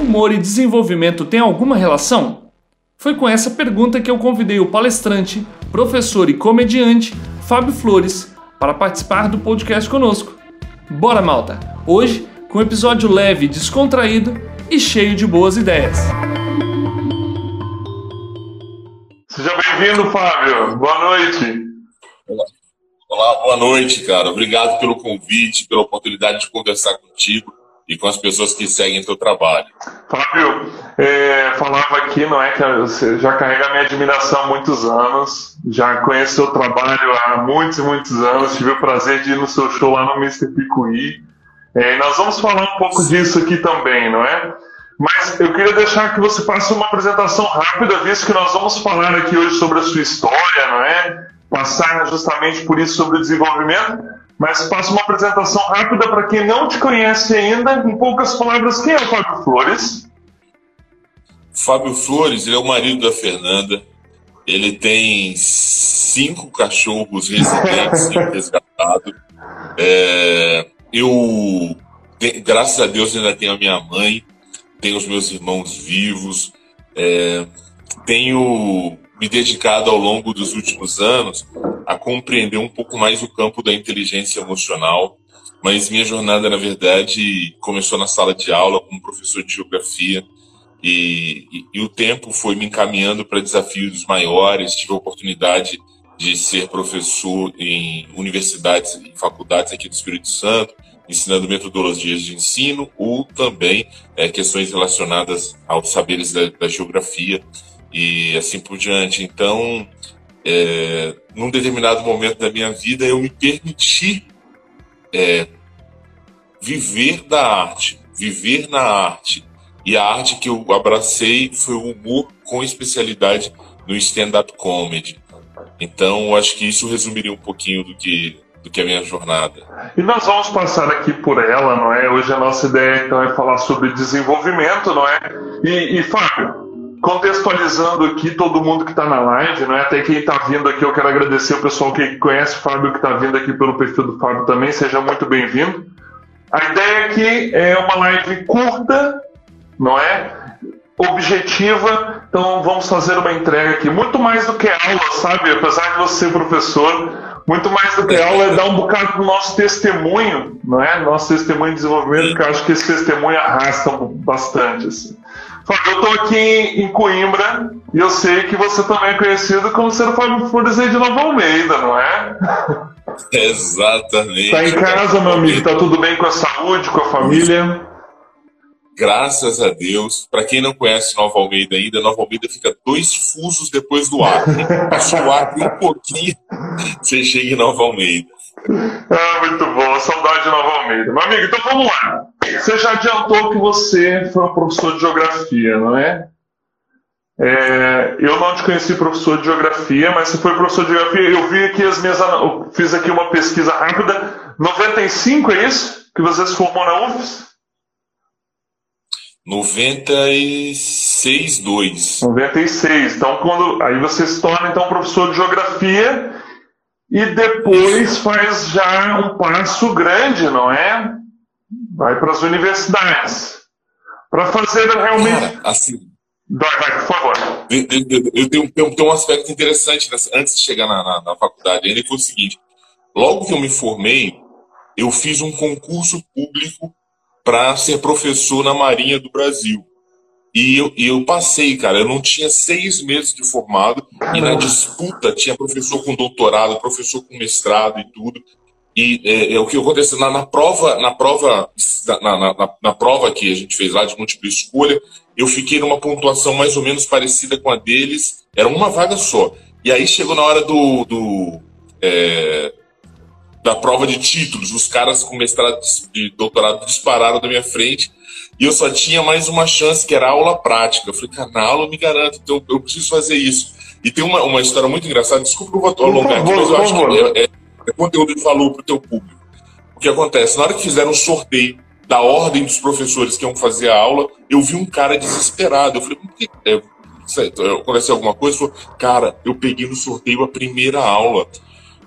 humor e desenvolvimento têm alguma relação? Foi com essa pergunta que eu convidei o palestrante, professor e comediante Fábio Flores para participar do podcast conosco. Bora, malta! Hoje, com um episódio leve, descontraído e cheio de boas ideias. Seja bem-vindo, Fábio. Boa noite. Olá. Olá, boa noite, cara. Obrigado pelo convite, pela oportunidade de conversar contigo e com as pessoas que seguem teu trabalho. Fábio, é, falava aqui, não é que você já carrega minha admiração há muitos anos, já conheço seu trabalho há muitos e muitos anos, tive o prazer de ir no seu show lá no Mr. Picuí. É, nós vamos falar um pouco disso aqui também, não é? Mas eu queria deixar que você passe uma apresentação rápida, visto que nós vamos falar aqui hoje sobre a sua história, não é? Passar justamente por isso sobre o desenvolvimento mas faça uma apresentação rápida para quem não te conhece ainda. Em poucas palavras, quem é o Fábio Flores? Fábio Flores, ele é o marido da Fernanda. Ele tem cinco cachorros residentes resgatados. É, eu, graças a Deus, ainda tenho a minha mãe, tenho os meus irmãos vivos, é, tenho me dedicado ao longo dos últimos anos a compreender um pouco mais o campo da inteligência emocional. Mas minha jornada, na verdade, começou na sala de aula como professor de geografia. E, e, e o tempo foi me encaminhando para desafios maiores. Tive a oportunidade de ser professor em universidades e faculdades aqui do Espírito Santo, ensinando metodologias de ensino ou também é, questões relacionadas aos saberes da, da geografia e assim por diante. Então, é, num determinado momento da minha vida, eu me permiti é, viver da arte, viver na arte. E a arte que eu abracei foi o humor com especialidade no stand-up comedy. Então, acho que isso resumiria um pouquinho do que, do que é a minha jornada. E nós vamos passar aqui por ela, não é? Hoje a nossa ideia então é falar sobre desenvolvimento, não é? E, e Fábio, contextualizando aqui todo mundo que está na live, né? até quem está vindo aqui, eu quero agradecer o pessoal que conhece o Fábio, que está vindo aqui pelo perfil do Fábio também, seja muito bem-vindo. A ideia aqui é uma live curta, não é? Objetiva, então vamos fazer uma entrega aqui, muito mais do que aula, sabe? Apesar de você ser professor, muito mais do que aula é dar um bocado do nosso testemunho, não é? Nosso testemunho de desenvolvimento, que eu acho que esse testemunho arrasta bastante, assim. Eu estou aqui em Coimbra e eu sei que você também é conhecido como sendo Fábio Flores aí de Nova Almeida, não é? Exatamente. Está em casa, meu amigo? Está tudo bem com a saúde, com a família? Graças a Deus. Para quem não conhece Nova Almeida ainda, Nova Almeida fica dois fusos depois do Acre. Passou o Acre um pouquinho, você chega em Nova Almeida. Ah, muito bom. Saudade de Nova Almeida. Meu amigo, então vamos lá. Você já adiantou que você foi um professor de geografia, não é? é? eu não te conheci professor de geografia, mas você foi professor de geografia. Eu vi aqui as minhas. Eu fiz aqui uma pesquisa rápida. 95 é isso? Que você se formou na UFES? 96, 2. 96. Então, quando. Aí você se torna então professor de geografia e depois faz já um passo grande, não é? Vai para as universidades. Para fazer realmente. Cara, assim. Vai, vai, por favor. Eu, eu, eu tenho, tenho, tenho, um aspecto interessante nessa, antes de chegar na, na, na faculdade. Ele foi o seguinte: logo que eu me formei, eu fiz um concurso público para ser professor na Marinha do Brasil. E eu, e eu passei, cara. Eu não tinha seis meses de formado. Caramba. E na disputa tinha professor com doutorado, professor com mestrado e tudo. E é, é o que aconteceu na, na prova, na prova, na, na, na, prova que a gente fez lá de múltipla escolha, eu fiquei numa pontuação mais ou menos parecida com a deles. Era uma vaga só. E aí chegou na hora do, do é, da prova de títulos. Os caras com mestrado de doutorado dispararam da minha frente e eu só tinha mais uma chance, que era aula prática. Eu falei, cara, na aula eu me garanto, então eu preciso fazer isso. E tem uma, uma história muito engraçada, desculpa que eu vou alongar aqui, mas eu acho que é, é, é conteúdo de valor para o teu público. O que acontece? Na hora que fizeram o sorteio da ordem dos professores que iam fazer a aula, eu vi um cara desesperado. Eu falei, por que é, aconteceu alguma coisa? Falei, cara, eu peguei no sorteio a primeira aula.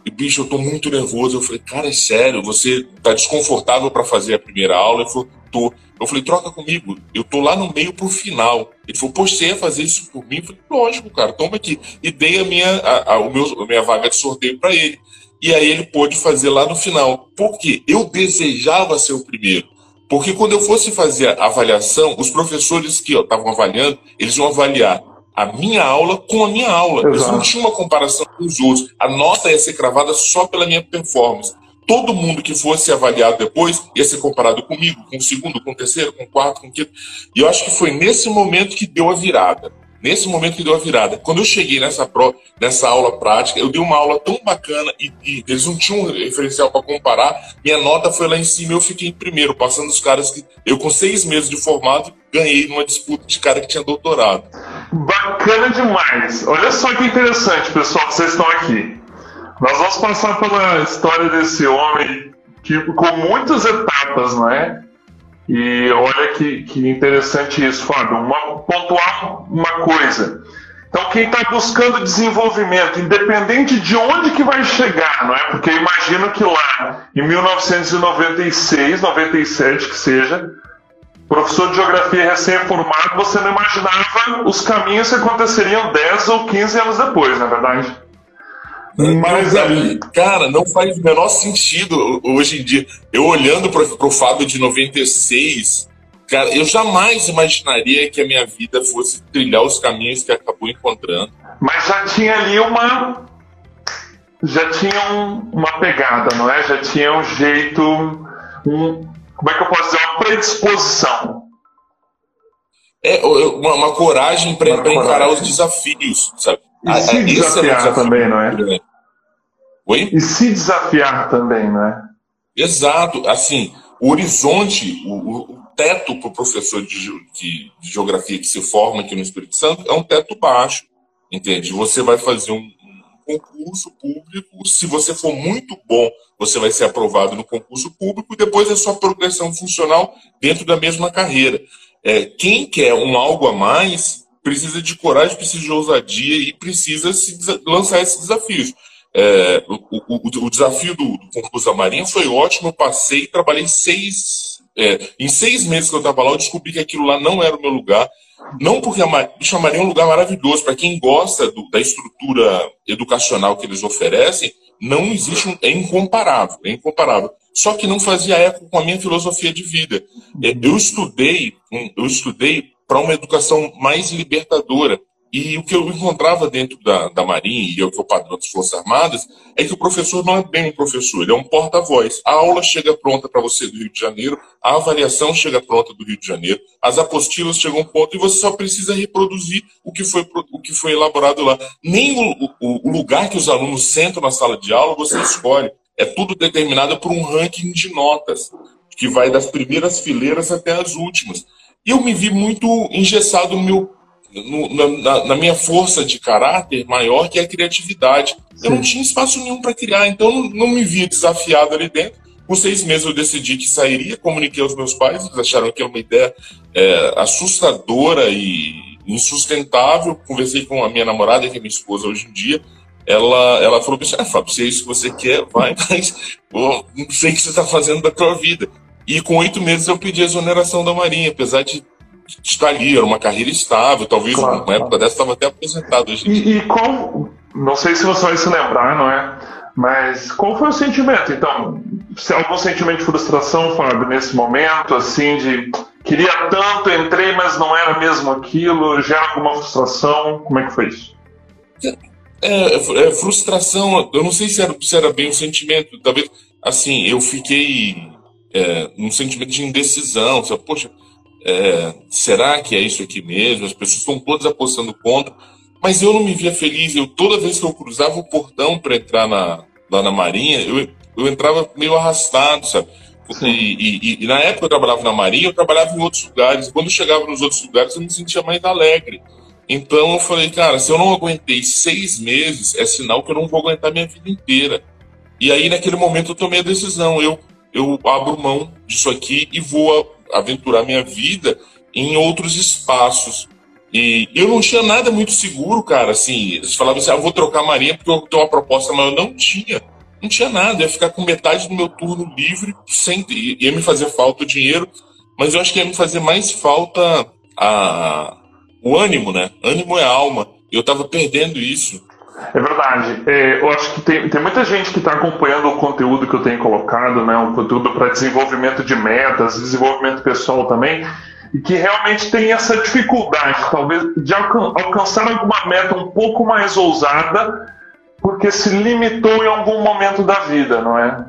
E, bicho, eu tô muito nervoso. Eu falei, cara, é sério, você tá desconfortável para fazer a primeira aula? Ele falou, tô. Eu falei, troca comigo, eu tô lá no meio pro final. Ele falou, poxa, você ia fazer isso por mim? Eu falei, lógico, cara, toma aqui. E dei a minha, a, a, o meu, a minha vaga de sorteio para ele. E aí ele pôde fazer lá no final. Por quê? Eu desejava ser o primeiro. Porque quando eu fosse fazer a avaliação, os professores que estavam avaliando, eles iam avaliar a minha aula com a minha aula. Exato. Eles não tinham uma comparação com os outros. A nota ia ser cravada só pela minha performance todo mundo que fosse avaliado depois ia ser comparado comigo, com o segundo, com o terceiro, com o quarto, com o quinto. E eu acho que foi nesse momento que deu a virada. Nesse momento que deu a virada. Quando eu cheguei nessa, pro, nessa aula prática, eu dei uma aula tão bacana e, e eles não tinham um referencial para comparar. Minha nota foi lá em cima eu fiquei em primeiro, passando os caras que eu, com seis meses de formado, ganhei numa disputa de cara que tinha doutorado. Bacana demais. Olha só que interessante, pessoal, vocês estão aqui. Nós vamos passar pela história desse homem que, com muitas etapas, não é? E olha que, que interessante isso, Fábio. Uma, pontuar uma coisa. Então, quem está buscando desenvolvimento, independente de onde que vai chegar, não é? Porque eu imagino que lá, em 1996, 97, que seja, professor de geografia recém-formado, você não imaginava os caminhos que aconteceriam 10 ou 15 anos depois, na é verdade? Mas aí, cara, não faz o menor sentido hoje em dia. Eu olhando para o Fábio de 96, cara, eu jamais imaginaria que a minha vida fosse trilhar os caminhos que acabou encontrando. Mas já tinha ali uma. Já tinha um, uma pegada, não é? Já tinha um jeito. Um, como é que eu posso dizer? Uma predisposição. É, uma, uma coragem para encarar os desafios, sabe? E ah, se é, desafiar é também, não é? Oi? E se desafiar também, não é? Exato. Assim, o horizonte, o, o teto para o professor de, de, de, geografia que se forma aqui no Espírito Santo é um teto baixo, entende? Você vai fazer um, um concurso público, se você for muito bom, você vai ser aprovado no concurso público e depois é sua progressão funcional dentro da mesma carreira. É, quem quer um algo a mais precisa de coragem, precisa de ousadia e precisa se lançar esses desafios. É, o, o, o, desafio do, do, concurso da Marinha foi ótimo, eu passei, trabalhei seis. É, em seis meses que eu estava lá, eu descobri que aquilo lá não era o meu lugar. Não porque a, a Marinha é um lugar maravilhoso, para quem gosta do, da estrutura educacional que eles oferecem, não existe, um, é incomparável, é incomparável. Só que não fazia eco com a minha filosofia de vida. É, eu estudei, eu estudei para uma educação mais libertadora. E o que eu encontrava dentro da, da Marinha, e é o que eu padrão das Forças Armadas, é que o professor não é bem um professor, ele é um porta-voz. A aula chega pronta para você do Rio de Janeiro, a avaliação chega pronta do Rio de Janeiro, as apostilas chegam pronto e você só precisa reproduzir o que foi, o que foi elaborado lá. Nem o, o, o lugar que os alunos sentam na sala de aula você escolhe. É tudo determinado por um ranking de notas, que vai das primeiras fileiras até as últimas. E eu me vi muito engessado no meu, no, na, na, minha força de caráter maior, que é a criatividade. Eu não tinha espaço nenhum para criar, então não, não me via desafiado ali dentro. Com seis meses eu decidi que sairia, comuniquei aos meus pais, eles acharam que era uma ideia é, assustadora e insustentável. Conversei com a minha namorada, que é minha esposa hoje em dia. Ela, ela falou assim: ah, Fábio, se é isso que você quer, vai, mas pô, não sei o que você está fazendo da tua vida. E com oito meses eu pedi a exoneração da Marinha, apesar de estar ali, era uma carreira estável, talvez claro, época dessa estava até aposentado. Hoje e, e qual, não sei se você vai se lembrar, não é? Mas qual foi o sentimento? Então, se algum sentimento de frustração, Fábio, nesse momento, assim, de queria tanto, entrei, mas não era mesmo aquilo, já alguma frustração? Como é que foi isso? É, é, frustração, eu não sei se era, se era bem o sentimento, talvez, assim, eu fiquei é, um sentimento de indecisão. Você, Poxa, é, será que é isso aqui mesmo? As pessoas estão todas apostando contra. Mas eu não me via feliz. Eu toda vez que eu cruzava o portão para entrar na, lá na Marinha, eu, eu entrava meio arrastado, sabe? E, e, e, na época eu trabalhava na Marinha, eu trabalhava em outros lugares. Quando eu chegava nos outros lugares, eu me sentia mais alegre. Então eu falei, cara, se eu não aguentei seis meses, é sinal que eu não vou aguentar minha vida inteira. E aí, naquele momento, eu tomei a decisão. Eu eu abro mão disso aqui e vou aventurar minha vida em outros espaços. E eu não tinha nada muito seguro, cara. Assim, eles falavam assim: ah, vou trocar Marinha porque eu tenho uma proposta, mas eu não tinha. Não tinha nada. Eu ia ficar com metade do meu turno livre, sem, ia me fazer falta o dinheiro. mas eu acho que ia me fazer mais falta a, o ânimo, né? Ânimo é alma. Eu estava perdendo isso. É verdade. É, eu acho que tem, tem muita gente que está acompanhando o conteúdo que eu tenho colocado, né? Um conteúdo para desenvolvimento de metas, desenvolvimento pessoal também, e que realmente tem essa dificuldade, talvez, de alcan alcançar alguma meta um pouco mais ousada, porque se limitou em algum momento da vida, não é?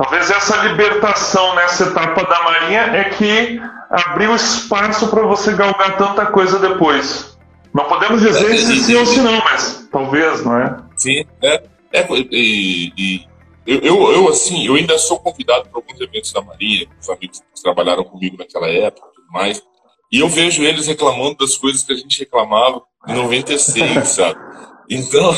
Talvez essa libertação nessa etapa da Marinha é que abriu espaço para você galgar tanta coisa depois. Não podemos dizer é, se sim ou se não, mas talvez, não é? Sim, é. é e, e eu, eu, eu, assim, eu ainda sou convidado para alguns eventos da Marinha, os amigos que trabalharam comigo naquela época e tudo mais, e eu vejo eles reclamando das coisas que a gente reclamava em 96, sabe? Então,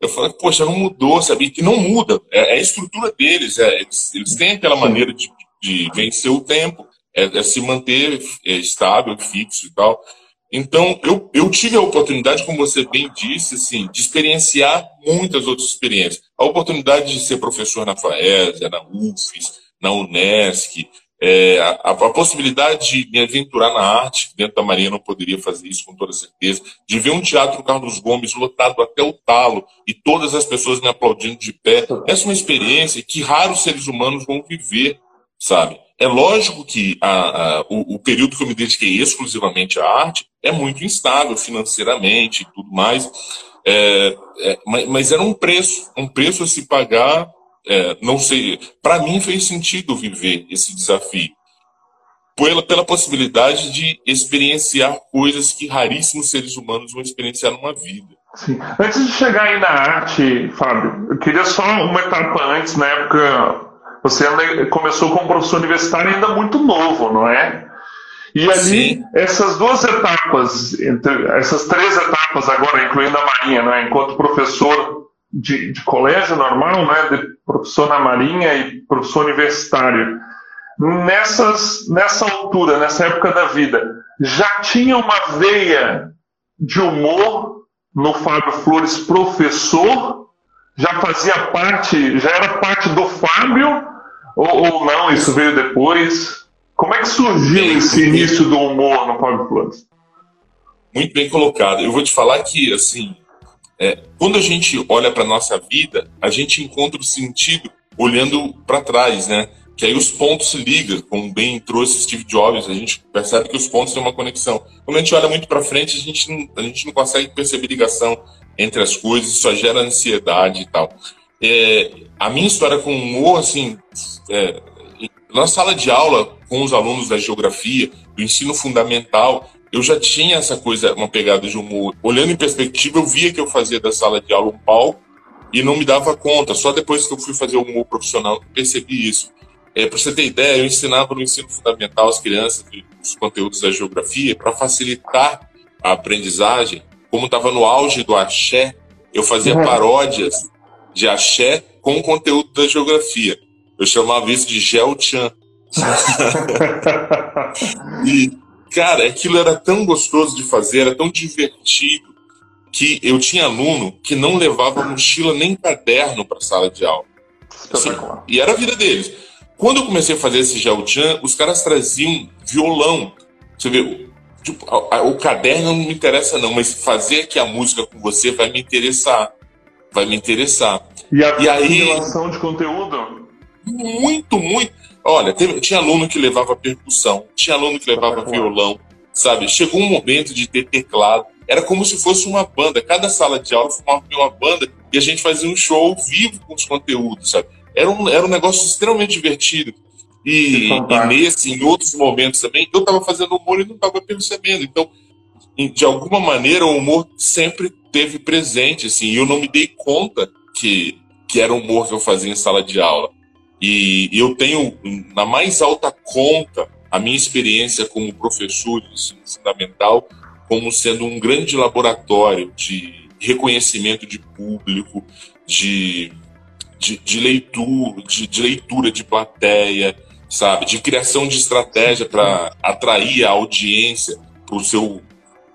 eu falei, poxa, não mudou, sabe? Que não muda. É, é, a estrutura deles. É, eles, eles têm aquela maneira de, de vencer o tempo, é, é se manter é, estável, fixo e tal. Então, eu, eu tive a oportunidade, como você bem disse, assim, de experienciar muitas outras experiências. A oportunidade de ser professor na FAESA, na UFES, na UNESCO, é, a, a, possibilidade de me aventurar na arte, dentro da Marinha não poderia fazer isso com toda certeza, de ver um teatro Carlos Gomes lotado até o talo e todas as pessoas me aplaudindo de pé, essa é uma experiência que raros seres humanos vão viver, sabe? É lógico que a, a, o, o, período que eu me dediquei exclusivamente à arte é muito instável financeiramente e tudo mais, é, é, mas, mas era um preço, um preço a se pagar é, não sei, para mim fez sentido viver esse desafio. Pela, pela possibilidade de experienciar coisas que raríssimos seres humanos vão experienciar numa vida. Sim. Antes de chegar aí na arte, Fábio, eu queria só uma etapa antes, na época você começou como professor universitário ainda muito novo, não é? E ali, Sim. essas duas etapas, entre, essas três etapas agora, incluindo a Marinha, né, enquanto professor de, de colégio normal, né, de professor na Marinha e professor universitário, nessas, nessa altura, nessa época da vida, já tinha uma veia de humor no Fábio Flores professor? Já fazia parte, já era parte do Fábio? Ou, ou não, isso veio depois? Como é que surgiu esse início do humor no Fábio Flores? Muito bem colocado. Eu vou te falar que, assim, é, quando a gente olha para nossa vida, a gente encontra o sentido olhando para trás, né? Que aí os pontos se ligam, como bem trouxe Steve Jobs, a gente percebe que os pontos têm uma conexão. Quando a gente olha muito para frente, a gente, não, a gente não consegue perceber ligação entre as coisas, só gera ansiedade e tal. É, a minha história com humor, assim, é, na sala de aula com os alunos da geografia, do ensino fundamental, eu já tinha essa coisa, uma pegada de humor. Olhando em perspectiva, eu via que eu fazia da sala de aula um palco e não me dava conta. Só depois que eu fui fazer o humor profissional percebi isso. É, para você ter ideia, eu ensinava no ensino fundamental as crianças os conteúdos da geografia para facilitar a aprendizagem. Como estava no auge do axé, eu fazia uhum. paródias de axé com o conteúdo da geografia. Eu chamava isso de Gel Chan. e Cara, aquilo era tão gostoso de fazer, era tão divertido, que eu tinha aluno que não levava mochila nem caderno para a sala de aula. Assim, e era a vida deles. Quando eu comecei a fazer esse Jalchan, os caras traziam violão. Você vê, tipo, a, a, o caderno não me interessa não, mas fazer aqui a música com você vai me interessar. Vai me interessar. E a e aí, relação de conteúdo? Muito, muito. Olha, teve, tinha aluno que levava percussão, tinha aluno que levava violão, sabe? Chegou um momento de ter teclado. Era como se fosse uma banda. Cada sala de aula formava uma banda e a gente fazia um show ao vivo com os conteúdos, sabe? Era um, era um negócio extremamente divertido. E, e nesse, em outros momentos também, eu estava fazendo humor e não estava percebendo. Então, de alguma maneira, o humor sempre teve presente, assim, e eu não me dei conta que, que era o humor que eu fazia em sala de aula. E eu tenho na mais alta conta a minha experiência como professor de ensino fundamental como sendo um grande laboratório de reconhecimento de público, de, de, de leitura, de, de, leitura de plateia, sabe, de criação de estratégia para atrair a audiência para o seu,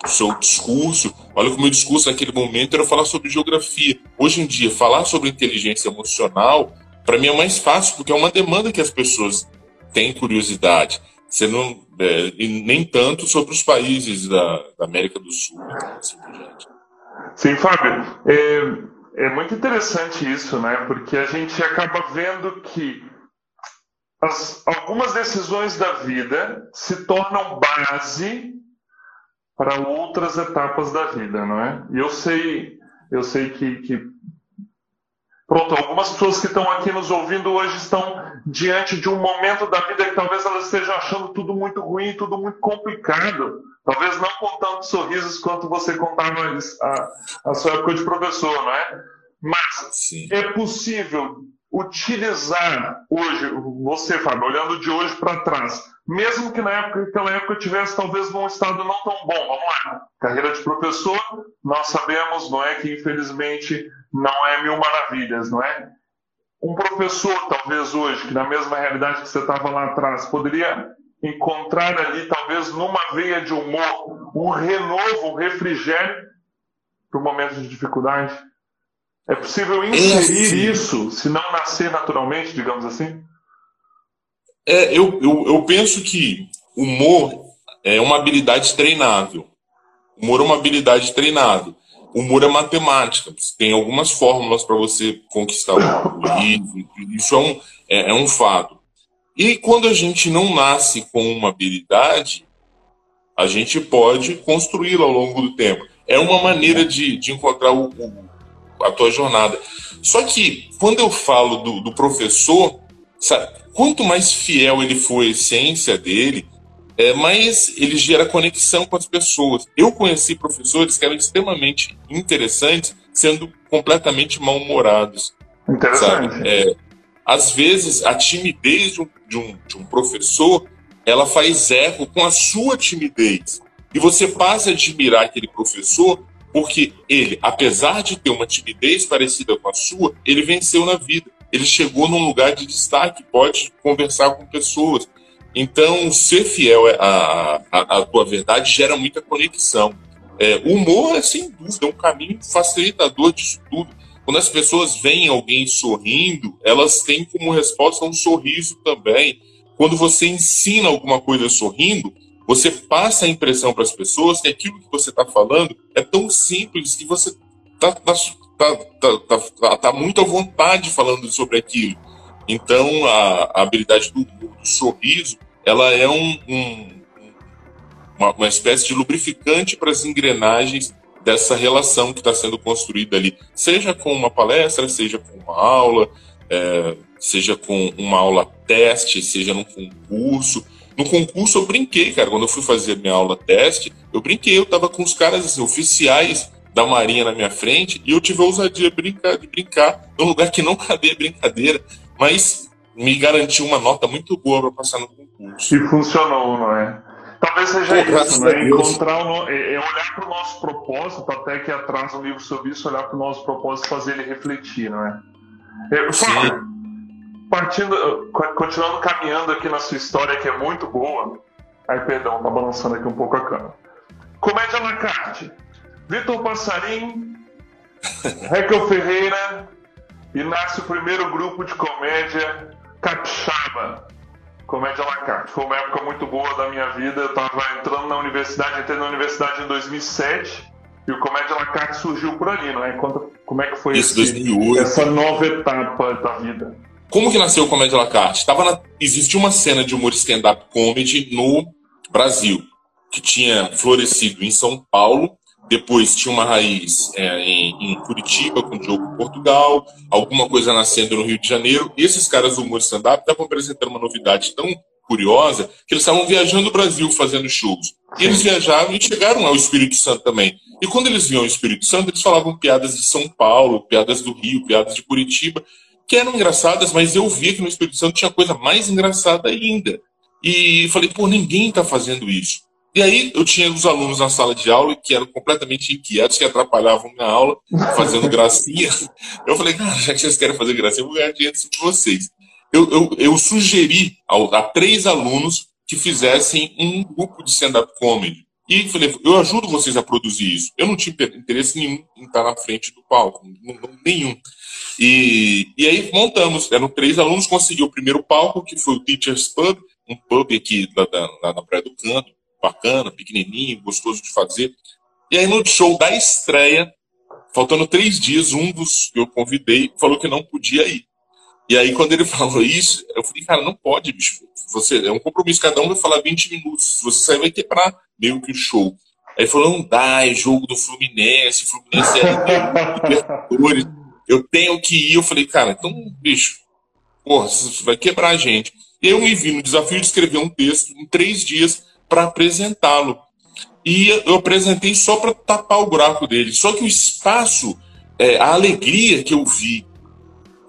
seu discurso. Olha que o meu discurso naquele momento era falar sobre geografia. Hoje em dia, falar sobre inteligência emocional para mim é mais fácil, porque é uma demanda que as pessoas têm curiosidade. Você não, é, e nem tanto sobre os países da, da América do Sul, assim por diante. Sim, Fábio. É, é muito interessante isso, né? Porque a gente acaba vendo que as, algumas decisões da vida se tornam base para outras etapas da vida, não é? E eu sei, eu sei que, que Pronto, algumas pessoas que estão aqui nos ouvindo hoje estão diante de um momento da vida que talvez elas estejam achando tudo muito ruim, tudo muito complicado. Talvez não com tantos sorrisos quanto você contava a, a sua época de professor, não é? Mas Sim. é possível utilizar hoje, você, Fábio, olhando de hoje para trás, mesmo que na época, aquela época tivesse talvez num estado não tão bom, vamos lá, carreira de professor, nós sabemos, não é, que infelizmente não é mil maravilhas, não é? Um professor, talvez hoje, que na mesma realidade que você estava lá atrás, poderia encontrar ali, talvez numa veia de humor, um renovo, um refrigério para o momento de dificuldade? É possível inserir isso, se não nascer naturalmente, digamos assim? É, eu, eu, eu penso que humor é uma habilidade treinável. Humor é uma habilidade treinável. Humor é matemática. Tem algumas fórmulas para você conquistar o riso. Isso é um, é, é um fato. E quando a gente não nasce com uma habilidade, a gente pode construí-la ao longo do tempo. É uma maneira de, de encontrar o, o a tua jornada. Só que quando eu falo do, do professor, sabe, quanto mais fiel ele for à essência dele, é, mais ele gera conexão com as pessoas. Eu conheci professores que eram extremamente interessantes, sendo completamente mal-humorados. Interessante. É, às vezes, a timidez de um, de, um, de um professor ela faz eco com a sua timidez. E você passa a admirar aquele professor porque ele, apesar de ter uma timidez parecida com a sua, ele venceu na vida. Ele chegou num lugar de destaque, pode conversar com pessoas. Então, ser fiel à, à, à tua verdade gera muita conexão. É, humor é, sem dúvida, um caminho facilitador disso tudo. Quando as pessoas veem alguém sorrindo, elas têm como resposta um sorriso também. Quando você ensina alguma coisa sorrindo, você passa a impressão para as pessoas que aquilo que você está falando é tão simples que você tá, tá, tá, tá, tá muito à vontade falando sobre aquilo. Então, a, a habilidade do, do, sorriso, ela é um, um, uma, uma espécie de lubrificante para as engrenagens dessa relação que está sendo construída ali, seja com uma palestra, seja com uma aula, é, seja com uma aula teste, seja num concurso. No concurso eu brinquei, cara. Quando eu fui fazer minha aula teste, eu brinquei. Eu tava com os caras assim, oficiais da Marinha na minha frente e eu tive a ousadia de brincar, de brincar num lugar que não cabia brincadeira, mas me garantiu uma nota muito boa para passar no concurso. E funcionou, não é? Talvez seja Pô, isso, né? Encontrar o, é, é olhar para o nosso propósito, até que atrás um livro sobre isso, olhar para o nosso propósito e fazer ele refletir, não é? é Fábio, partindo, continuando caminhando aqui na sua história, que é muito boa. Ai, perdão, tá balançando aqui um pouco a cama. Comédia na carte. Vitor Passarim, Raquel Ferreira e nasce o primeiro grupo de comédia capixaba. Comédia la carte. Foi uma época muito boa da minha vida. Eu estava entrando na universidade, entrei na universidade em 2007 e o Comédia la carte surgiu por ali, não é? Conta como é que foi Isso, esse, 2008. essa nova etapa da vida. Como que nasceu o Comédia La Carte? Tava na... Existia uma cena de humor stand-up comedy no Brasil, que tinha florescido em São Paulo, depois tinha uma raiz é, em, em, Curitiba, com o Diogo Portugal, alguma coisa nascendo no Rio de Janeiro. E esses caras do humor stand-up estavam apresentando uma novidade tão curiosa que eles estavam viajando o Brasil fazendo shows. E eles viajavam e chegaram ao Espírito Santo também. E quando eles viam o Espírito Santo, eles falavam piadas de São Paulo, piadas do Rio, piadas de Curitiba que eram engraçadas, mas eu via que no Espírito Santo tinha coisa mais engraçada ainda. E falei, pô, ninguém está fazendo isso. E aí eu tinha os alunos na sala de aula que eram completamente inquietos, que atrapalhavam minha aula, fazendo gracinha. Eu falei, cara, já que vocês querem fazer gracinha, eu vou ganhar dinheiro de vocês. Eu, eu, eu sugeri a, três alunos que fizessem um grupo de stand-up comedy. E falei, eu ajudo vocês a produzir isso. Eu não tinha interesse nenhum em estar na frente do palco, nenhum. E, e aí montamos, eram três alunos, conseguiu o primeiro palco, que foi o Teachers Pub, um pub aqui lá, lá na Praia do Canto, bacana, pequenininho, gostoso de fazer. E aí no show da estreia, faltando três dias, um dos que eu convidei falou que não podia ir. E aí, quando ele falou isso, eu falei, cara, não pode, bicho. Você, é um compromisso, cada um vai falar 20 minutos. Se você sair, vai quebrar meio que o show. Aí falou, não dá, é jogo do Fluminense, Fluminense é Libertadores, eu tenho que ir. Eu falei, cara, então, bicho, porra, você vai quebrar a gente. Eu me vi no desafio de escrever um texto em três dias para apresentá-lo. E eu apresentei só para tapar o buraco dele. Só que o espaço, é, a alegria que eu vi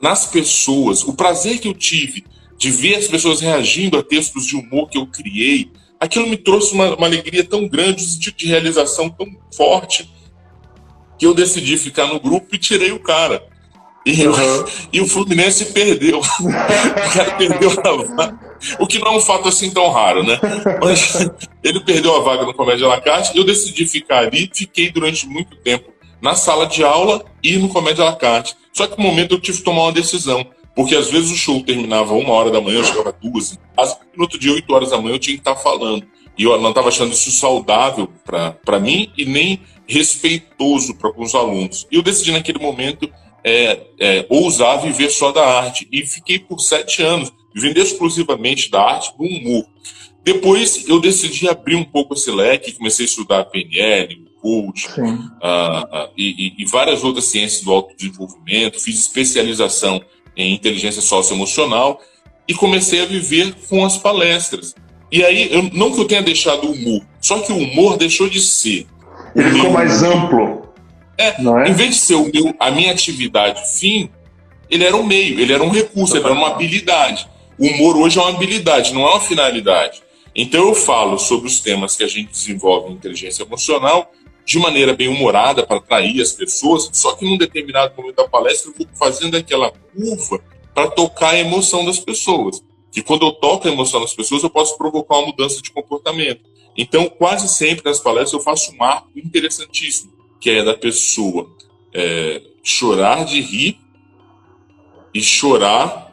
nas pessoas, o prazer que eu tive de ver as pessoas reagindo a textos de humor que eu criei, aquilo me trouxe uma, uma alegria tão grande, um sentido de realização tão forte, que eu decidi ficar no grupo e tirei o cara. E, uhum. e o Fluminense perdeu. o cara perdeu a vaga. O que não é um fato assim tão raro, né? Mas ele perdeu a vaga no Comédia La Carte. Eu decidi ficar ali, fiquei durante muito tempo na sala de aula e no Comédia La Carte. Só que no momento eu tive que tomar uma decisão. Porque às vezes o show terminava uma hora da manhã, eu chegava duas. No outro dia, oito horas da manhã, eu tinha que estar falando. E eu não estava achando isso saudável para mim e nem respeitoso para os alunos. E eu decidi naquele momento é, é, ousar viver só da arte. E fiquei por sete anos vivendo exclusivamente da arte, do humor. Depois eu decidi abrir um pouco esse leque, comecei a estudar PNL, coach uh, e, e, várias outras ciências do autodesenvolvimento, fiz especialização em inteligência socioemocional e comecei a viver com as palestras. E aí, eu, não que eu tenha deixado o humor, só que o humor deixou de ser. Ele ficou mais amplo. É, não é, em vez de ser o meu, a minha atividade fim, ele era um meio, ele era um recurso, ele era uma habilidade. O humor hoje é uma habilidade, não é uma finalidade. Então eu falo sobre os temas que a gente desenvolve em inteligência emocional de maneira bem humorada para atrair as pessoas, só que num determinado momento da palestra eu vou fazendo aquela curva para tocar a emoção das pessoas. Que quando eu toco a emoção das pessoas, eu posso provocar uma mudança de comportamento. Então, quase sempre nas palestras eu faço um marco interessantíssimo, que é da pessoa é, chorar de rir e chorar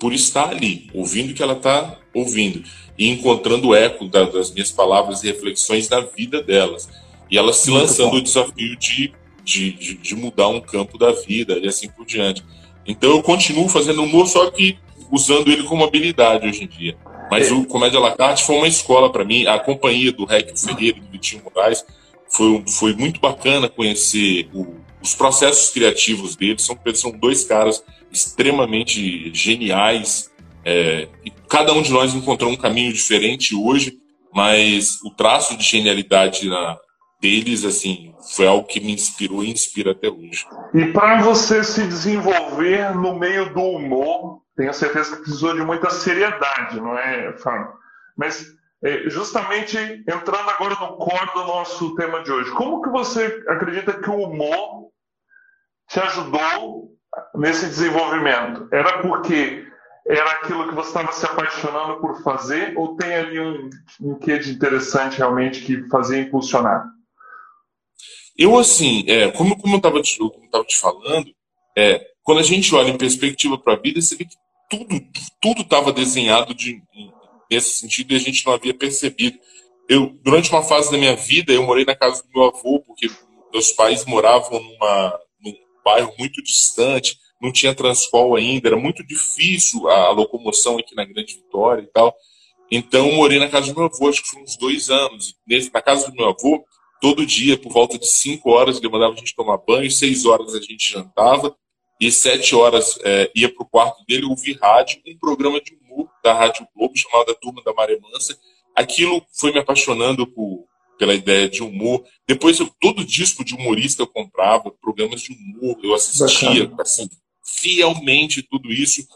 por estar ali, ouvindo o que ela está ouvindo e encontrando eco das minhas palavras e reflexões na vida delas e ela se lançando o desafio de, de, de, de, mudar um campo da vida e assim por diante. Então eu continuo fazendo humor, só que usando ele como habilidade hoje em dia. Mas o Comédia La Carte foi uma escola para mim. A companhia do Rec Ferreira e do Vitinho Moraes foi, foi muito bacana conhecer o, os processos criativos deles. São, são dois caras extremamente geniais. É, e cada um de nós encontrou um caminho diferente hoje, mas o traço de genialidade na, deles, assim, foi algo que me inspirou e inspira até hoje. E para você se desenvolver no meio do humor, tenho certeza que precisou de muita seriedade, não é, Fábio? Mas é, justamente entrando agora no core do nosso tema de hoje, como que você acredita que o humor te ajudou nesse desenvolvimento? Era porque era aquilo que você estava se apaixonando por fazer ou tem ali um, um quê de interessante realmente que fazia impulsionar? Eu, assim, é, como, como eu estava te, te falando, é, quando a gente olha em perspectiva para a vida, você vê que tudo tudo estava desenhado de, nesse sentido e a gente não havia percebido. Eu, durante uma fase da minha vida, eu morei na casa do meu avô, porque meus pais moravam numa, num bairro muito distante, não tinha transpol ainda, era muito difícil a, locomoção aqui na Grande Vitória e tal. Então, morei na casa do meu avô, acho que foi uns dois anos. Na casa do meu avô, todo dia, por volta de 5 horas, ele mandava a gente tomar banho, 6 horas a gente jantava, e 7 horas é, ia para o quarto dele ouvir rádio, um programa de humor da Rádio Globo, chamado A Turma da Maré Mansa. Aquilo foi me apaixonando por, pela ideia de humor. Depois, eu, todo disco de humorista eu comprava, programas de humor, eu assistia, assim, fielmente tudo isso.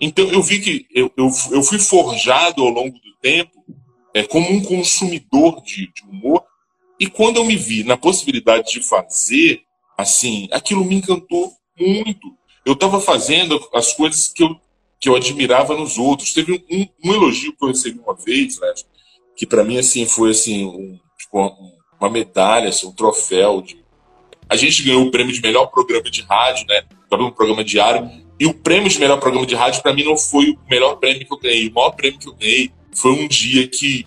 Então, eu vi que eu, eu, eu fui forjado ao longo do tempo é, como um consumidor de, de humor, e quando eu me vi na possibilidade de fazer, assim, aquilo me encantou muito. Eu estava fazendo as coisas que eu, que eu admirava nos outros. Teve um, um, um elogio que eu recebi uma vez, né, que para mim assim foi assim um, tipo, uma medalha, assim, um troféu. De... A gente ganhou o prêmio de melhor programa de rádio, né? Um programa diário. E o prêmio de melhor programa de rádio para mim não foi o melhor prêmio que eu ganhei. O maior prêmio que eu ganhei foi um dia que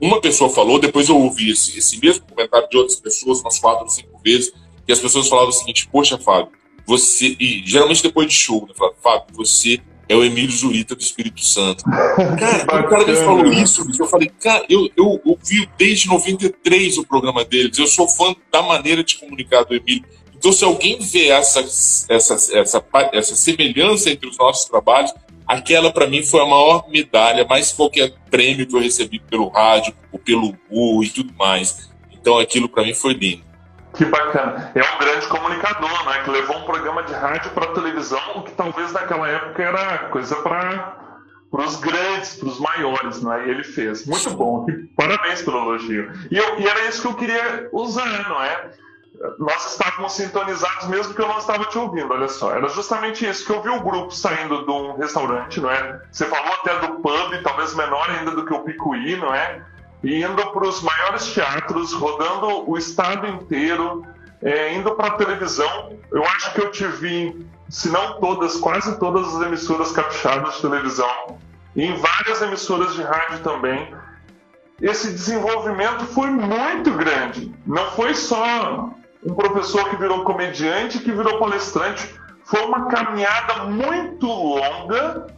uma pessoa falou, depois eu ouvi esse, esse mesmo comentário de outras pessoas, umas quatro ou cinco vezes, e as pessoas falavam o seguinte: Poxa, Fábio, você. E geralmente depois de show, né? Fábio, você é o Emílio Zurita do Espírito Santo. Cara, o cara me falou isso, eu falei, cara, eu, eu ouvi desde 93 o programa deles, eu sou fã da maneira de comunicar do Emílio. Então, se alguém vê essa, essa, essa, essa semelhança entre os nossos trabalhos, aquela para mim foi a maior medalha, mais qualquer prêmio que eu recebi pelo rádio, ou pelo Google e tudo mais. Então, aquilo para mim foi lindo. Que bacana. É um grande comunicador, né? Que levou um programa de rádio para televisão, que talvez naquela época era coisa para os grandes, para os maiores, né? E ele fez. Muito bom. Parabéns pelo elogio. E, eu, e era isso que eu queria usar, não é? Nós estávamos sintonizados mesmo que eu não estava te ouvindo, olha só. Era justamente isso, que eu vi o grupo saindo de um restaurante, não é? Você falou até do pub, talvez menor ainda do que o Picuí, não é? Indo para os maiores teatros, rodando o estado inteiro, é, indo para a televisão. Eu acho que eu te vi, se não todas, quase todas as emissoras capixabas de televisão, e em várias emissoras de rádio também. Esse desenvolvimento foi muito grande. Não foi só um professor que virou comediante, que virou palestrante. Foi uma caminhada muito longa.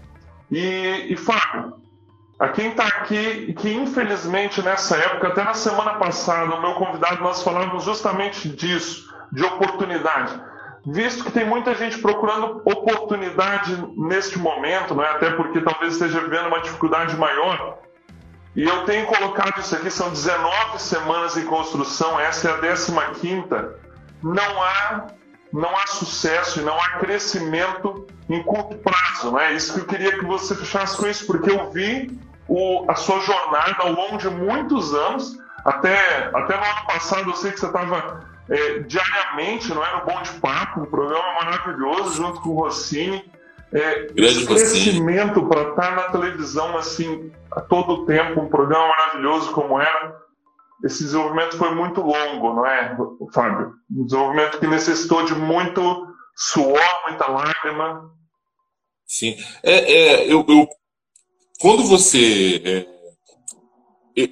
E, e Fábio, a quem está aqui, que infelizmente nessa época, até na semana passada, o meu convidado, nós falamos justamente disso, de oportunidade. Visto que tem muita gente procurando oportunidade neste momento, não é? até porque talvez esteja vivendo uma dificuldade maior, e eu tenho colocado isso aqui, são 19 semanas em construção, essa é a 15 não há não há sucesso e não há crescimento em curto prazo, é? Isso que eu queria que você fechasse com isso, porque eu vi o, a sua jornada ao longo de muitos anos, até, até no ano passado eu sei que você estava é, diariamente, não era o Bom de Papo, um programa maravilhoso junto com o Rossini. É, esse crescimento para estar na televisão assim a todo tempo, um programa maravilhoso como era, esse desenvolvimento foi muito longo, não é, Fábio? Um desenvolvimento que necessitou de muito suor, muita lágrima. Sim. É, é eu, eu, quando você. É,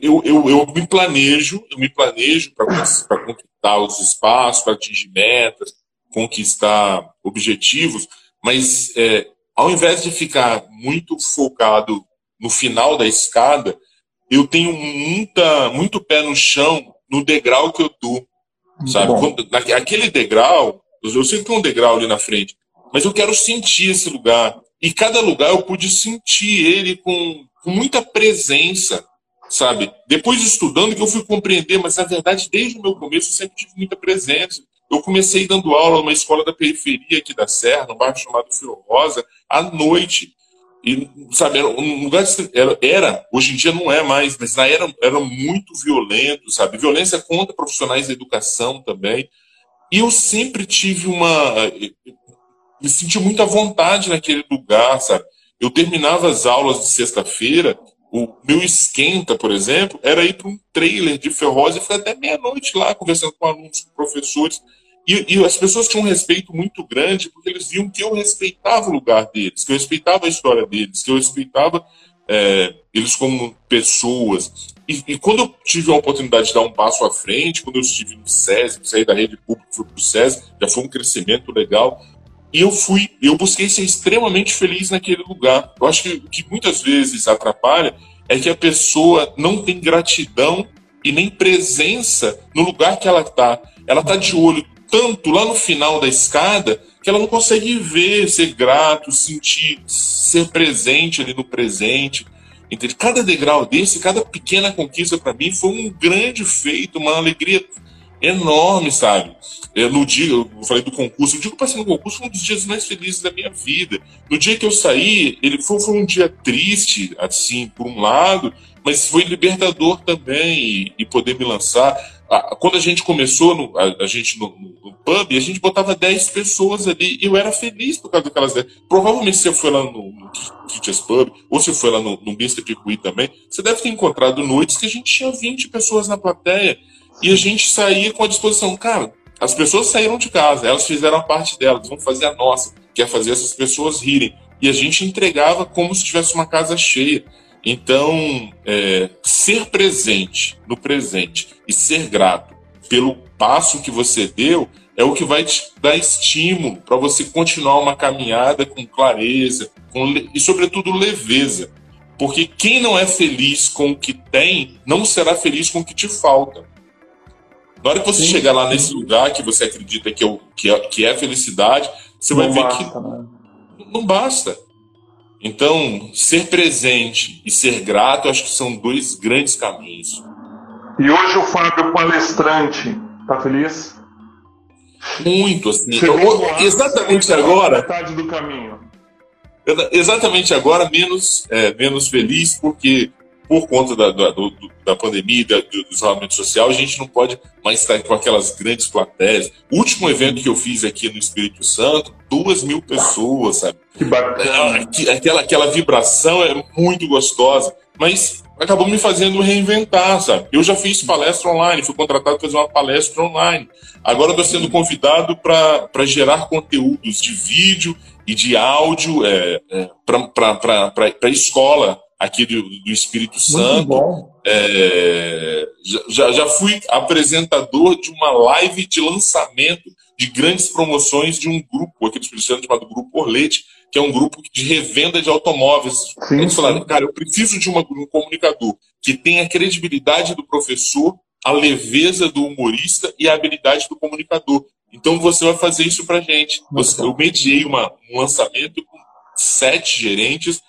eu, eu, eu me planejo, eu me planejo para conquistar os espaços, para atingir metas, conquistar objetivos, mas é, ao invés de ficar muito focado no final da escada, eu tenho muita, muito pé no chão no degrau que eu tô. Sabe? Quando, aquele degrau, eu sei que tem um degrau ali na frente, mas eu quero sentir esse lugar. E cada lugar eu pude sentir ele com, com muita presença, sabe? Depois estudando que eu fui compreender, mas na verdade, desde o meu começo, eu sempre tive muita presença. Eu comecei dando aula numa escola da periferia aqui da Serra, num bairro chamado Fio Rosa, à noite. E, sabe, era um lugar era, era, hoje em dia não é mais, mas lá era, era muito violento, sabe? Violência contra profissionais da educação também. E eu sempre tive uma. Me senti muita vontade naquele lugar, sabe? Eu terminava as aulas de sexta-feira, o meu esquenta, por exemplo, era ir para um trailer de Ferroz e ficar até meia-noite lá conversando com alunos, com professores. E, e, as pessoas tinham um respeito muito grande porque eles viam que eu respeitava o lugar deles, que eu respeitava a história deles, que eu respeitava é, eles como pessoas. E, e, quando eu tive a oportunidade de dar um passo à frente, quando eu estive no SESI, saí da rede pública fui para o SESI, já foi um crescimento legal. E eu fui, eu busquei ser extremamente feliz naquele lugar. Eu acho que o que muitas vezes atrapalha é que a pessoa não tem gratidão e nem presença no lugar que ela está. Ela está de olho tanto lá no final da escada que ela não consegue ver, ser grato, sentir, ser presente ali no presente. Entende? Cada degrau desse, cada pequena conquista para mim foi um grande feito, uma alegria enorme, sabe? Eu, no dia, eu falei do concurso, o dia que eu passei no concurso foi um dos dias mais felizes da minha vida. No dia que eu saí, ele foi, foi um dia triste, assim, por um lado, mas foi libertador também e, e poder me lançar. quando a gente começou, no, a, a, gente no, no, pub, a gente botava 10 pessoas ali e eu era feliz por causa daquelas 10. Provavelmente você foi lá no, no Pub, ou você foi lá no, no Mr. Picuí também, você deve ter encontrado noites que a gente tinha 20 pessoas na plateia e a gente saía com a disposição, cara, as pessoas saíram de casa, elas fizeram a parte delas, vamos fazer a nossa, que é fazer essas pessoas rirem. E a gente entregava como se tivesse uma casa cheia. Então, é, ser presente no presente e ser grato pelo passo que você deu é o que vai te dar estímulo para você continuar uma caminhada com clareza com, e, sobretudo, leveza. Porque quem não é feliz com o que tem, não será feliz com o que te falta. Na hora que você Sim. chegar lá nesse lugar que você acredita que é, que é, que é felicidade, você não vai basta, ver que né? não basta. Então, ser presente e ser grato, acho que são dois grandes caminhos. E hoje o Fábio palestrante, tá feliz? Muito, assim. Chegou exatamente agora. Metade do caminho. Exatamente agora, menos, é, menos feliz, porque por conta da, da, do, da pandemia, da, do isolamento social, a gente não pode mais estar com aquelas grandes plateias. O último evento que eu fiz aqui no Espírito Santo, duas mil pessoas, sabe? Que bacana. É, aquela, aquela vibração é muito gostosa, mas acabou me fazendo reinventar, sabe? Eu já fiz palestra online, fui contratado para fazer uma palestra online. Agora estou sendo convidado para gerar conteúdos de vídeo e de áudio é, é, para a escola aqui do, do Espírito Santo. É, já, já fui apresentador de uma live de lançamento de grandes promoções de um grupo aqui do Espírito Santo chamado Grupo Orlete, que é um grupo de revenda de automóveis. Sim, Eles falaram, cara, eu preciso de uma, um comunicador que tenha a credibilidade do professor, a leveza do humorista e a habilidade do comunicador. Então você vai fazer isso pra gente. eu mediei uma, um lançamento com sete gerentes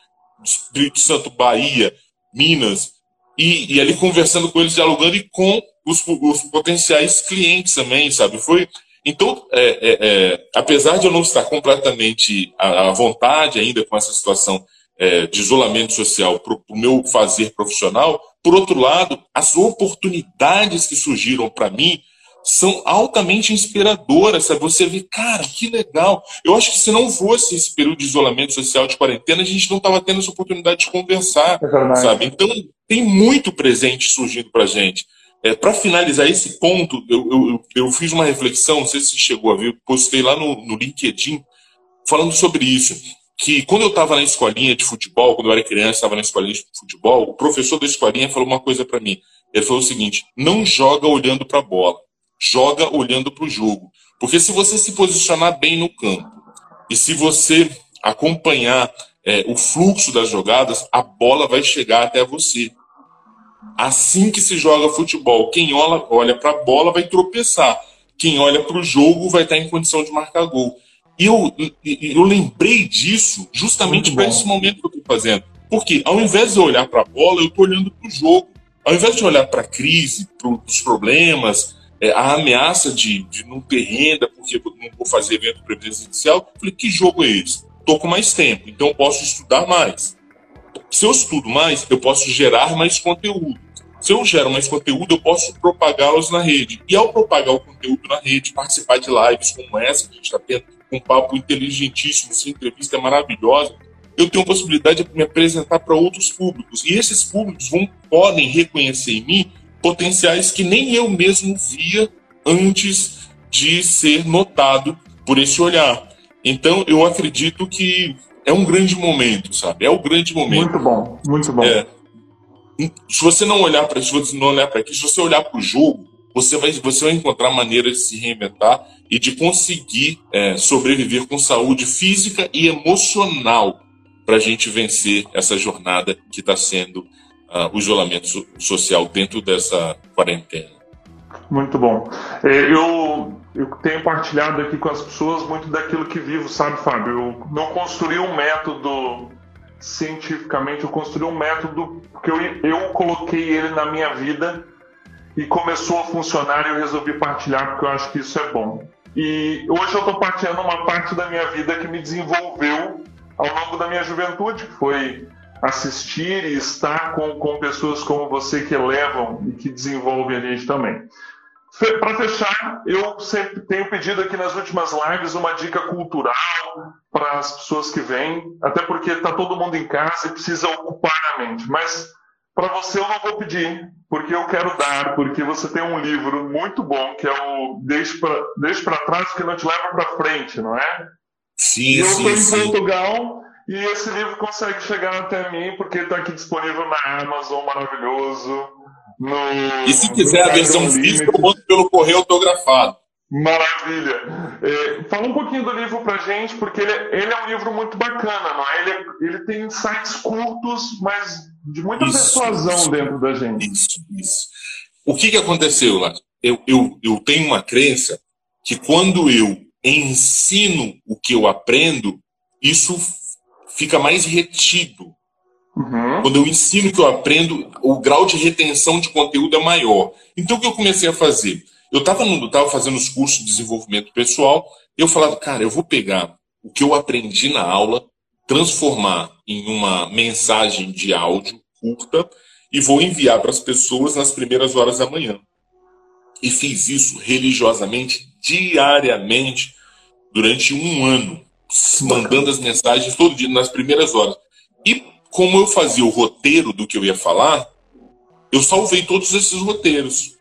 Espírito Santo, Bahia, Minas, e, e, ali conversando com eles, dialogando e com os, os potenciais clientes também, sabe? Foi então, é, é, é, apesar de eu não estar completamente à, à vontade ainda com essa situação é, de isolamento social para o meu fazer profissional, por outro lado, as oportunidades que surgiram para mim são altamente inspiradoras, sabe? Você vê, cara, que legal. Eu acho que se não fosse esse período de isolamento social, de quarentena, a gente não estava tendo essa oportunidade de conversar, é sabe? Então, tem muito presente surgindo para gente. É, para finalizar esse ponto, eu, eu, eu, fiz uma reflexão, não sei se você chegou a ver, postei lá no, no LinkedIn, falando sobre isso. Que quando eu estava na escolinha de futebol, quando eu era criança, estava na escolinha de futebol, o professor da escolinha falou uma coisa para mim. Ele falou o seguinte: não joga olhando para a bola joga olhando para o jogo. Porque se você se posicionar bem no campo e se você acompanhar é, o fluxo das jogadas, a bola vai chegar até você. Assim que se joga futebol, quem olha, olha para a bola vai tropeçar. Quem olha para o jogo vai estar em condição de marcar gol. E eu, eu lembrei disso justamente para esse momento que eu estou fazendo. Porque ao invés de eu olhar para a bola, eu estou olhando para o jogo. Ao invés de olhar para a crise, para os problemas, é, a ameaça de, de não ter renda porque não vou fazer evento presencial. Falei, que jogo é esse? Estou com mais tempo, então eu posso estudar mais. Se eu estudo mais, eu posso gerar mais conteúdo. Se eu gero mais conteúdo, eu posso propagá-los na rede. E ao propagar o conteúdo na rede, participar de lives como essa que a gente está tendo, um papo inteligentíssimo, essa entrevista é maravilhosa, eu tenho a possibilidade de me apresentar para outros públicos. E esses públicos vão, podem reconhecer em mim potenciais que nem eu mesmo via antes de ser notado por esse olhar. Então, eu acredito que é um grande momento, sabe? É o grande momento. Muito bom, muito bom. É, se você não olhar para se não olhar para aqui, se você olhar para o jogo, você vai, você vai encontrar maneiras de se reinventar e de conseguir é, sobreviver com saúde física e emocional para a gente vencer essa jornada que está sendo uh, o isolamento social dentro dessa quarentena. Muito bom. É, eu, eu tenho partilhado aqui com as pessoas muito daquilo que vivo, sabe, Fábio? Eu não construí um método cientificamente, eu construí um método porque eu, eu coloquei ele na minha vida e começou a funcionar e eu resolvi partilhar porque eu acho que isso é bom. E hoje eu estou partilhando uma parte da minha vida que me desenvolveu ao longo da minha juventude, que foi assistir e estar com, com pessoas como você que elevam e que desenvolvem a gente também. Para fechar, eu sempre tenho pedido aqui nas últimas lives uma dica cultural para as pessoas que vêm, até porque está todo mundo em casa e precisa ocupar a mente. Mas para você eu não vou pedir, porque eu quero dar, porque você tem um livro muito bom que é o Deixe para trás que não te leva para frente, não é? Sim, eu estou em Portugal E esse livro consegue chegar até mim porque está aqui disponível na Amazon, maravilhoso. No, e se quiser a versão física, eu mando pelo correio autografado. Maravilha! É, fala um pouquinho do livro pra gente, porque ele, é, ele, é um livro muito bacana, não é? Ele, ele tem insights curtos, mas de muita isso, persuasão isso, dentro da gente. Isso, isso. O que, que aconteceu, lá? Eu, eu, eu tenho uma crença que quando eu ensino o que eu aprendo, isso fica mais retido. Uhum. Quando eu ensino que eu aprendo, o grau de retenção de conteúdo é maior. Então, o que eu comecei a fazer? Eu estava tava fazendo os cursos de desenvolvimento pessoal, e eu falava, cara, eu vou pegar o que eu aprendi na aula, transformar em uma mensagem de áudio curta e vou enviar para as pessoas nas primeiras horas da manhã. E fiz isso religiosamente, diariamente, durante um ano, mandando as mensagens todo dia, nas primeiras horas. E como eu fazia o roteiro do que eu ia falar, eu salvei todos esses roteiros.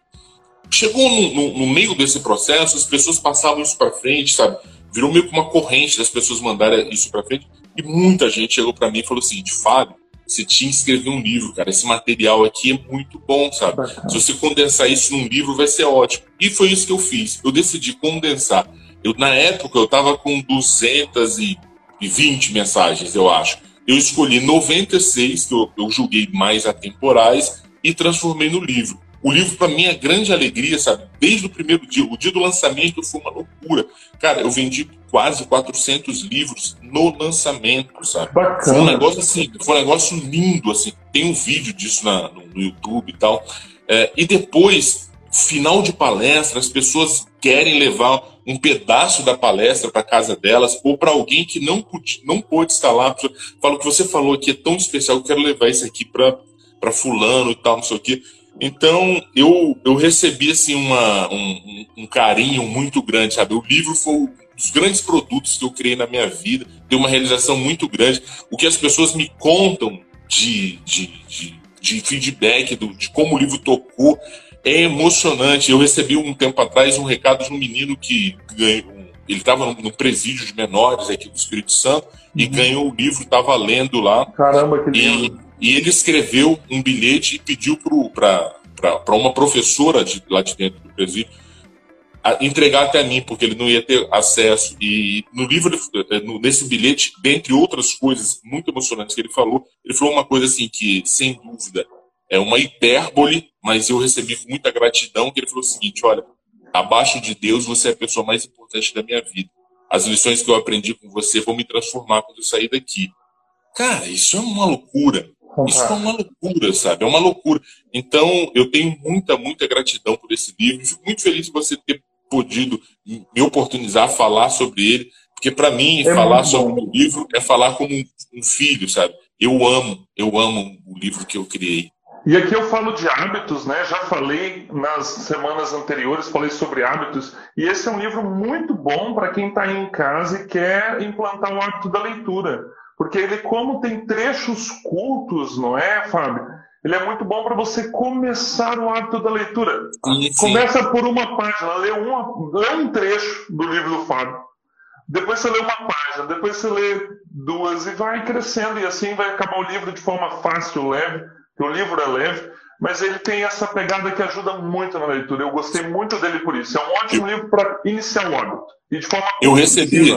Chegou no, no, no meio desse processo, as pessoas passavam isso para frente, sabe? Virou meio que uma corrente das pessoas mandarem isso para frente. E muita gente chegou para mim e falou seguinte: Fábio, você tinha que escrever um livro, cara. Esse material aqui é muito bom, sabe? Se você condensar isso num livro, vai ser ótimo. E foi isso que eu fiz. Eu decidi condensar. Eu, na época, eu estava com 220 mensagens, eu acho. Eu escolhi 96, que eu, eu julguei mais atemporais, e transformei no livro. O livro, para mim, é grande alegria, sabe? Desde o primeiro dia, o dia do lançamento foi uma loucura. Cara, eu vendi quase 400 livros no lançamento, sabe? Bacana. Foi um negócio assim, foi um negócio lindo, assim. Tem um vídeo disso na, no, YouTube e tal. É, e depois, final de palestra, as pessoas querem levar um pedaço da palestra para casa delas ou para alguém que não pôde, não pôde estar lá. Fala o que você falou aqui é tão especial, eu quero levar isso aqui para fulano e tal, não sei o quê. Então, eu, eu recebi assim, uma, um, um, carinho muito grande, sabe? O livro foi um dos grandes produtos que eu criei na minha vida, deu uma realização muito grande. O que as pessoas me contam de, de, de, de feedback, do, de como o livro tocou, é emocionante. Eu recebi um tempo atrás um recado de um menino que ganhou, ele estava no, presídio de menores aqui do Espírito Santo uhum. e ganhou o livro, estava lendo lá. Caramba, que lindo. E ele escreveu um bilhete e pediu para uma professora de, lá de dentro do presídio entregar até mim, porque ele não ia ter acesso. E no livro, eh, nesse bilhete, dentre outras coisas muito emocionantes que ele falou, ele falou uma coisa assim que, sem dúvida, é uma hipérbole, mas eu recebi com muita gratidão, que ele falou o seguinte, olha, abaixo de Deus, você é a pessoa mais importante da minha vida. As lições que eu aprendi com você vão me transformar quando eu sair daqui. Cara, isso é uma loucura. Isso é uma loucura, sabe? É uma loucura. Então, eu tenho muita, muita gratidão por esse livro. Fico muito feliz de você ter podido me oportunizar a falar sobre ele, porque para mim, é falar sobre o livro é falar como um, filho, sabe? Eu amo, eu amo o livro que eu criei. E aqui eu falo de hábitos, né? Já falei nas semanas anteriores, falei sobre hábitos, e esse é um livro muito bom para quem está em casa e quer implantar o hábito da leitura. Porque ele, como tem trechos cultos, não é, Fábio? Ele é muito bom para você começar o hábito da leitura. Sim, sim. Começa por uma página, lê, uma, lê um trecho do livro do Fábio. Depois você lê uma página, depois você lê duas e vai crescendo, e assim vai acabar o livro de forma fácil, leve, porque o livro é leve, mas ele tem essa pegada que ajuda muito na leitura. Eu gostei muito dele por isso. É um ótimo eu, livro para iniciar o hábito. E de forma eu recebi, é?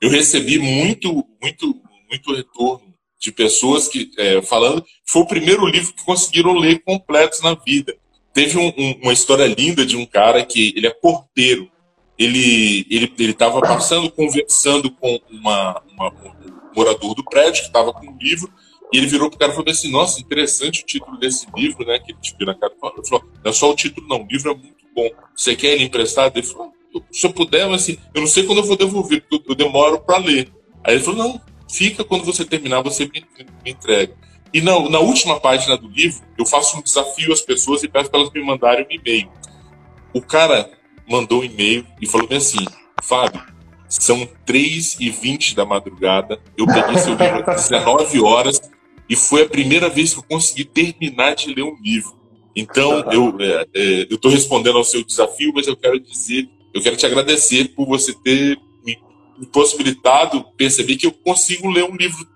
eu recebi muito, muito, muito retorno de pessoas que é, falando que foi o primeiro livro que conseguiram ler completos na vida. Teve um, um, uma história linda de um cara que ele é porteiro. Ele ele ele estava passando conversando com uma, uma, um morador do prédio que estava com um livro e ele virou pro cara e falou assim: Nossa, interessante o título desse livro, né? Que ele te na cara. Ele falou: Não é só o título, não. O livro é muito bom. Você quer ele emprestado? Ele falou: Se eu puder, mas assim, eu não sei quando eu vou devolver, porque eu demoro para ler. Aí ele falou: Não, fica quando você terminar, você me, me entrega. E na, na, última página do livro, eu faço um desafio às pessoas e peço para elas me mandarem um e-mail. O cara mandou um e-mail e falou assim: Fábio, são 3 e 20 da madrugada, eu peguei seu livro às 19 horas e foi a primeira vez que eu consegui terminar de ler um livro. Então, eu é, é, estou respondendo ao seu desafio, mas eu quero dizer, eu quero te agradecer por você ter me possibilitado perceber que eu consigo ler um livro,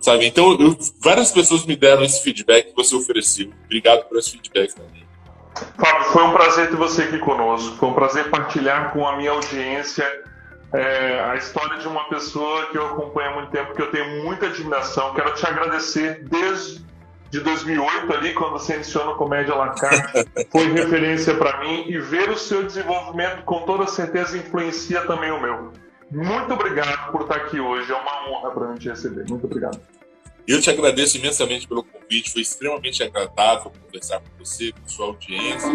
sabe? Então, eu, várias pessoas me deram esse feedback que você ofereceu. Obrigado por esse feedback também. Fábio, foi um prazer ter você aqui conosco. Foi um prazer partilhar com a minha audiência é, a história de uma pessoa que eu acompanho há muito tempo, que eu tenho muita admiração. Quero te agradecer desde de 2008 ali, quando você iniciou no Comédia La Carte, foi referência para mim e ver o seu desenvolvimento com toda certeza influencia também o meu. Muito obrigado por estar aqui hoje, é uma honra para mim te receber. Muito obrigado. Eu te agradeço imensamente pelo convite, foi extremamente agradável conversar com você, com sua audiência.